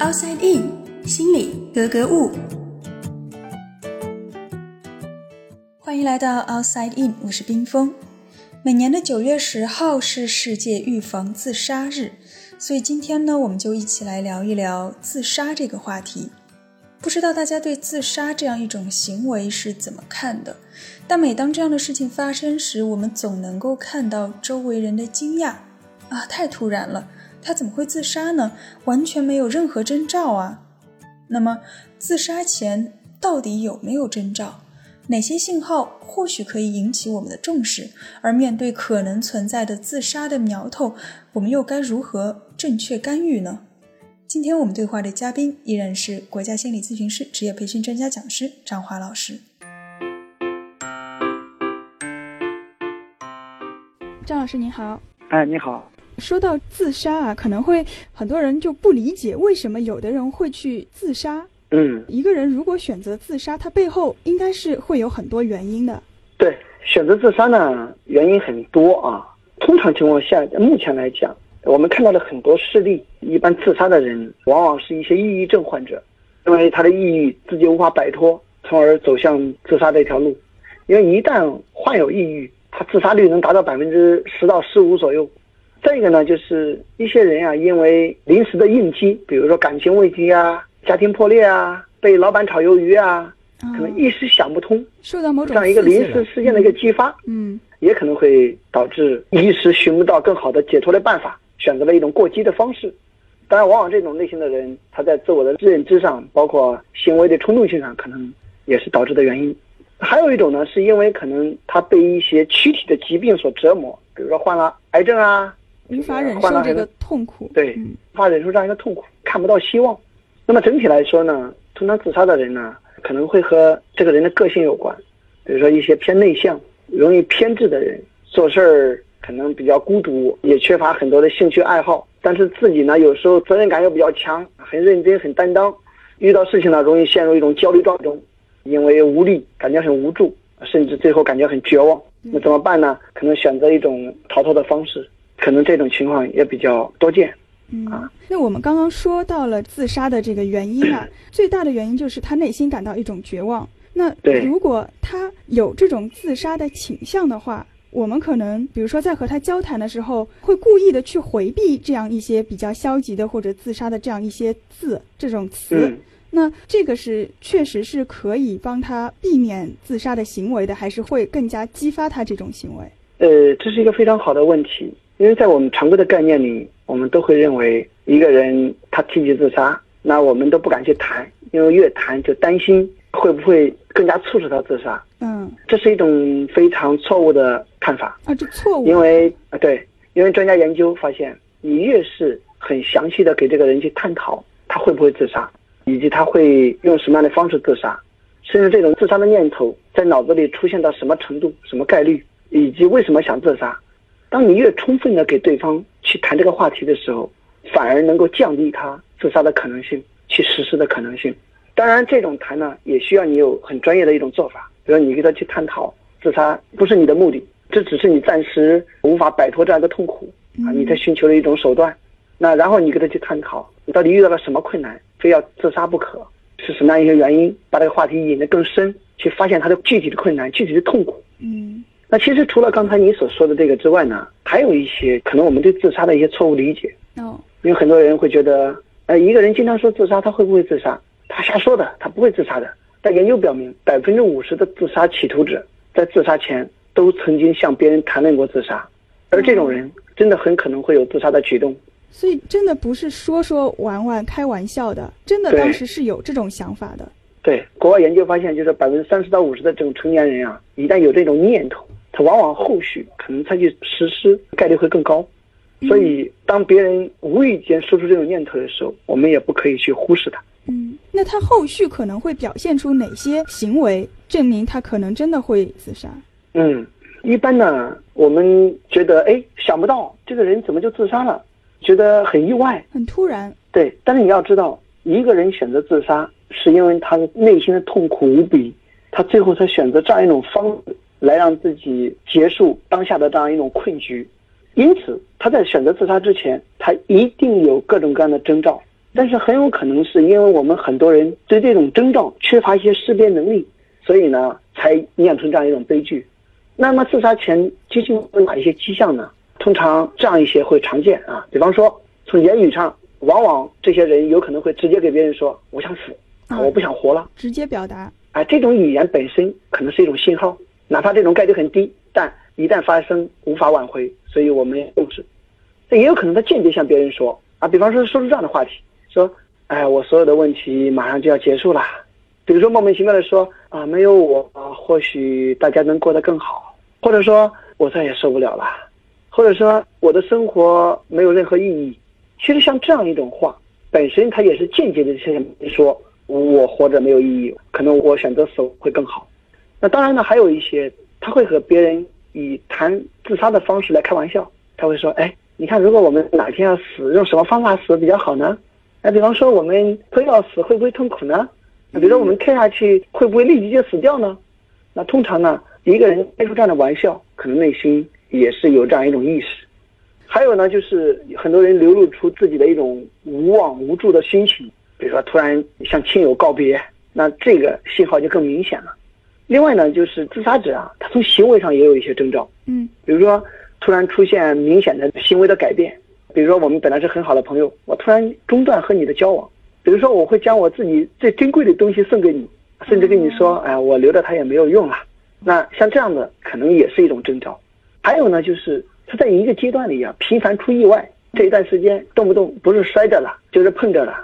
Outside In，心里格格物。欢迎来到 Outside In，我是冰峰。每年的九月十号是世界预防自杀日，所以今天呢，我们就一起来聊一聊自杀这个话题。不知道大家对自杀这样一种行为是怎么看的？但每当这样的事情发生时，我们总能够看到周围人的惊讶啊，太突然了！他怎么会自杀呢？完全没有任何征兆啊！那么，自杀前到底有没有征兆？哪些信号或许可以引起我们的重视？而面对可能存在的自杀的苗头，我们又该如何正确干预呢？今天我们对话的嘉宾依然是国家心理咨询师、职业培训专家讲师张华老师。张老师您好，哎，你好。说到自杀啊，可能会很多人就不理解为什么有的人会去自杀。嗯，一个人如果选择自杀，他背后应该是会有很多原因的。对，选择自杀呢，原因很多啊。通常情况下，目前来讲。我们看到的很多事例，一般自杀的人往往是一些抑郁症患者，因为他的抑郁自己无法摆脱，从而走向自杀这条路。因为一旦患有抑郁，他自杀率能达到百分之十到十五左右。再一个呢，就是一些人啊，因为临时的应激，比如说感情危机啊、家庭破裂啊、被老板炒鱿鱼啊，可能一时想不通，受到某种这样一个临时事件的一个激发，嗯，也可能会导致一时寻不到更好的解脱的办法。选择了一种过激的方式，当然，往往这种类型的人，他在自我的认知上，包括行为的冲动性上，可能也是导致的原因。还有一种呢，是因为可能他被一些躯体的疾病所折磨，比如说患了癌症啊，无法忍受这个痛苦，对，无法忍受这样一个痛苦，看不到希望。那么整体来说呢，通常自杀的人呢，可能会和这个人的个性有关，比如说一些偏内向、容易偏执的人，做事儿。可能比较孤独，也缺乏很多的兴趣爱好，但是自己呢，有时候责任感又比较强，很认真，很担当。遇到事情呢，容易陷入一种焦虑状态中，因为无力，感觉很无助，甚至最后感觉很绝望。那怎么办呢？可能选择一种逃脱的方式，可能这种情况也比较多见。嗯，那我们刚刚说到了自杀的这个原因啊，最大的原因就是他内心感到一种绝望。那如果他有这种自杀的倾向的话，我们可能，比如说在和他交谈的时候，会故意的去回避这样一些比较消极的或者自杀的这样一些字这种词。那这个是确实是可以帮他避免自杀的行为的，还是会更加激发他这种行为？呃，这是一个非常好的问题，因为在我们常规的概念里，我们都会认为一个人他提起自杀，那我们都不敢去谈，因为越谈就担心会不会更加促使他自杀。嗯，这是一种非常错误的。看法啊，这错误。因为啊，对，因为专家研究发现，你越是很详细的给这个人去探讨他会不会自杀，以及他会用什么样的方式自杀，甚至这种自杀的念头在脑子里出现到什么程度、什么概率，以及为什么想自杀，当你越充分的给对方去谈这个话题的时候，反而能够降低他自杀的可能性，去实施的可能性。当然，这种谈呢，也需要你有很专业的一种做法，比如你跟他去探讨自杀不是你的目的。这只是你暂时无法摆脱这样一个痛苦啊！你在寻求的一种手段，那然后你跟他去探讨，你到底遇到了什么困难，非要自杀不可？是什么样一些原因？把这个话题引得更深，去发现他的具体的困难、具体的痛苦。嗯，那其实除了刚才你所说的这个之外呢，还有一些可能我们对自杀的一些错误理解。哦，因为很多人会觉得，呃，一个人经常说自杀，他会不会自杀？他瞎说的，他不会自杀的。但研究表明，百分之五十的自杀企图者在自杀前。都曾经向别人谈论过自杀，而这种人真的很可能会有自杀的举动。所以，真的不是说说玩玩、开玩笑的，真的当时是有这种想法的。对，国外研究发现，就是百分之三十到五十的这种成年人啊，一旦有这种念头，他往往后续可能他去实施概率会更高。所以，当别人无意间说出这种念头的时候，我们也不可以去忽视他。嗯，那他后续可能会表现出哪些行为，证明他可能真的会自杀？嗯，一般呢，我们觉得，哎，想不到这个人怎么就自杀了，觉得很意外，很突然。对，但是你要知道，一个人选择自杀，是因为他的内心的痛苦无比，他最后才选择这样一种方式来让自己结束当下的这样一种困局。因此，他在选择自杀之前，他一定有各种各样的征兆。但是很有可能是因为我们很多人对这种征兆缺乏一些识别能力，所以呢，才酿成这样一种悲剧。那么自杀前究竟有哪一些迹象呢？通常这样一些会常见啊，比方说从言语上，往往这些人有可能会直接给别人说“我想死，我不想活了”，直接表达。啊，这种语言本身可能是一种信号，哪怕这种概率很低，但一旦发生无法挽回，所以我们重视。这也有可能他间接向别人说啊，比方说说出这样的话题，说，哎，我所有的问题马上就要结束了，比如说莫名其妙的说啊，没有我，啊或许大家能过得更好，或者说我再也受不了了，或者说我的生活没有任何意义。其实像这样一种话，本身它也是间接的向别人说。我活着没有意义，可能我选择死会更好。那当然呢，还有一些他会和别人以谈自杀的方式来开玩笑。他会说：“哎，你看，如果我们哪天要死，用什么方法死比较好呢？哎，比方说我们都要死，会不会痛苦呢？那比如说我们跳下去，会不会立即就死掉呢？那通常呢，一个人开出这样的玩笑，可能内心也是有这样一种意识。还有呢，就是很多人流露出自己的一种无望无助的心情。”比如说，突然向亲友告别，那这个信号就更明显了。另外呢，就是自杀者啊，他从行为上也有一些征兆。嗯，比如说，突然出现明显的行为的改变。比如说，我们本来是很好的朋友，我突然中断和你的交往。比如说，我会将我自己最珍贵的东西送给你，甚至跟你说：“哎，我留着它也没有用了。”那像这样的，可能也是一种征兆。还有呢，就是他在一个阶段里啊，频繁出意外，这一段时间动不动不是摔着了，就是碰着了。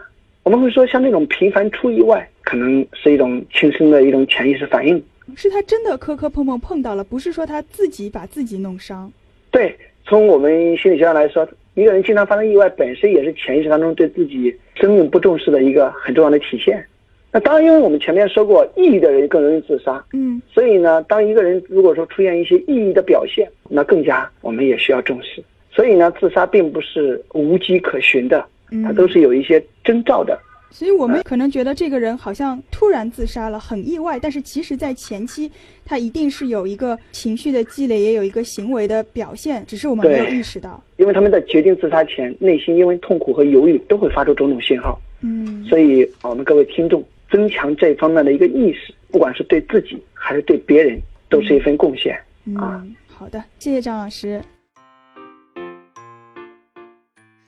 我们会说，像这种频繁出意外，可能是一种轻生的一种潜意识反应。是他真的磕磕碰碰碰到了，不是说他自己把自己弄伤。对，从我们心理学上来说，一个人经常发生意外，本身也是潜意识当中对自己生命不重视的一个很重要的体现。那当然，因为我们前面说过，抑郁的人更容易自杀。嗯。所以呢，当一个人如果说出现一些抑郁的表现，那更加我们也需要重视。所以呢，自杀并不是无迹可寻的。它都是有一些征兆的，所以我们可能觉得这个人好像突然自杀了，很意外。但是其实，在前期，他一定是有一个情绪的积累，也有一个行为的表现，只是我们没有意识到。因为他们在决定自杀前，内心因为痛苦和犹豫，都会发出种种信号。嗯，所以我们各位听众增强这方面的一个意识，不管是对自己还是对别人，都是一份贡献。啊，好的，谢谢张老师。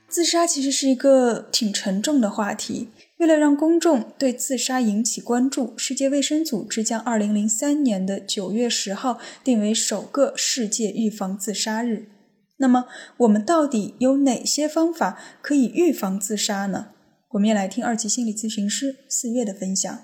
自杀其实是一个挺沉重的话题。为了让公众对自杀引起关注，世界卫生组织将2003年的9月10号定为首个世界预防自杀日。那么，我们到底有哪些方法可以预防自杀呢？我们也来听二级心理咨询师四月的分享。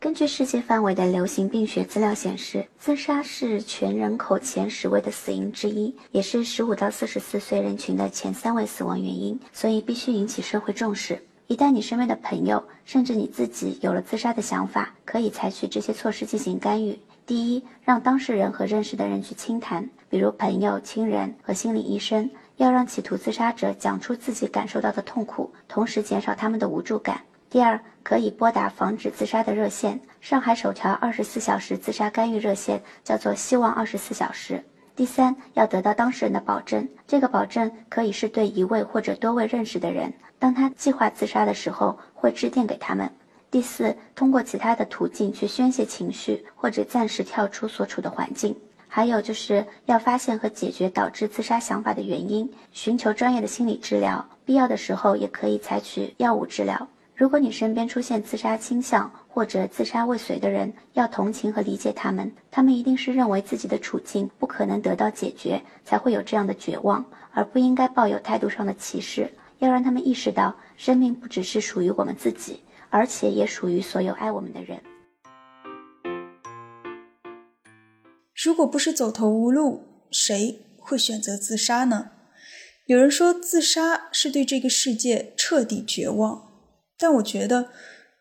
根据世界范围的流行病学资料显示，自杀是全人口前十位的死因之一，也是十五到四十四岁人群的前三位死亡原因，所以必须引起社会重视。一旦你身边的朋友，甚至你自己有了自杀的想法，可以采取这些措施进行干预。第一，让当事人和认识的人去倾谈，比如朋友、亲人和心理医生，要让企图自杀者讲出自己感受到的痛苦，同时减少他们的无助感。第二，可以拨打防止自杀的热线，上海首条二十四小时自杀干预热线叫做“希望二十四小时”。第三，要得到当事人的保证，这个保证可以是对一位或者多位认识的人，当他计划自杀的时候会致电给他们。第四，通过其他的途径去宣泄情绪，或者暂时跳出所处的环境。还有就是要发现和解决导致自杀想法的原因，寻求专业的心理治疗，必要的时候也可以采取药物治疗。如果你身边出现自杀倾向或者自杀未遂的人，要同情和理解他们，他们一定是认为自己的处境不可能得到解决，才会有这样的绝望，而不应该抱有态度上的歧视。要让他们意识到，生命不只是属于我们自己，而且也属于所有爱我们的人。如果不是走投无路，谁会选择自杀呢？有人说，自杀是对这个世界彻底绝望。但我觉得，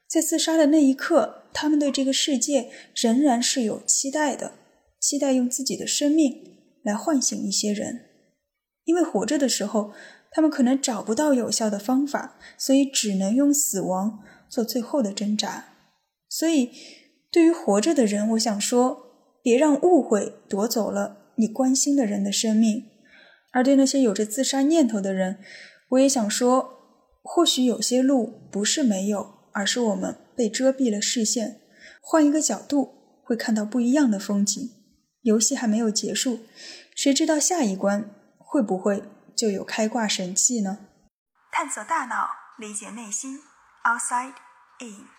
在自杀的那一刻，他们对这个世界仍然是有期待的，期待用自己的生命来唤醒一些人。因为活着的时候，他们可能找不到有效的方法，所以只能用死亡做最后的挣扎。所以，对于活着的人，我想说，别让误会夺走了你关心的人的生命；而对那些有着自杀念头的人，我也想说。或许有些路不是没有，而是我们被遮蔽了视线。换一个角度，会看到不一样的风景。游戏还没有结束，谁知道下一关会不会就有开挂神器呢？探索大脑，理解内心，Outside In。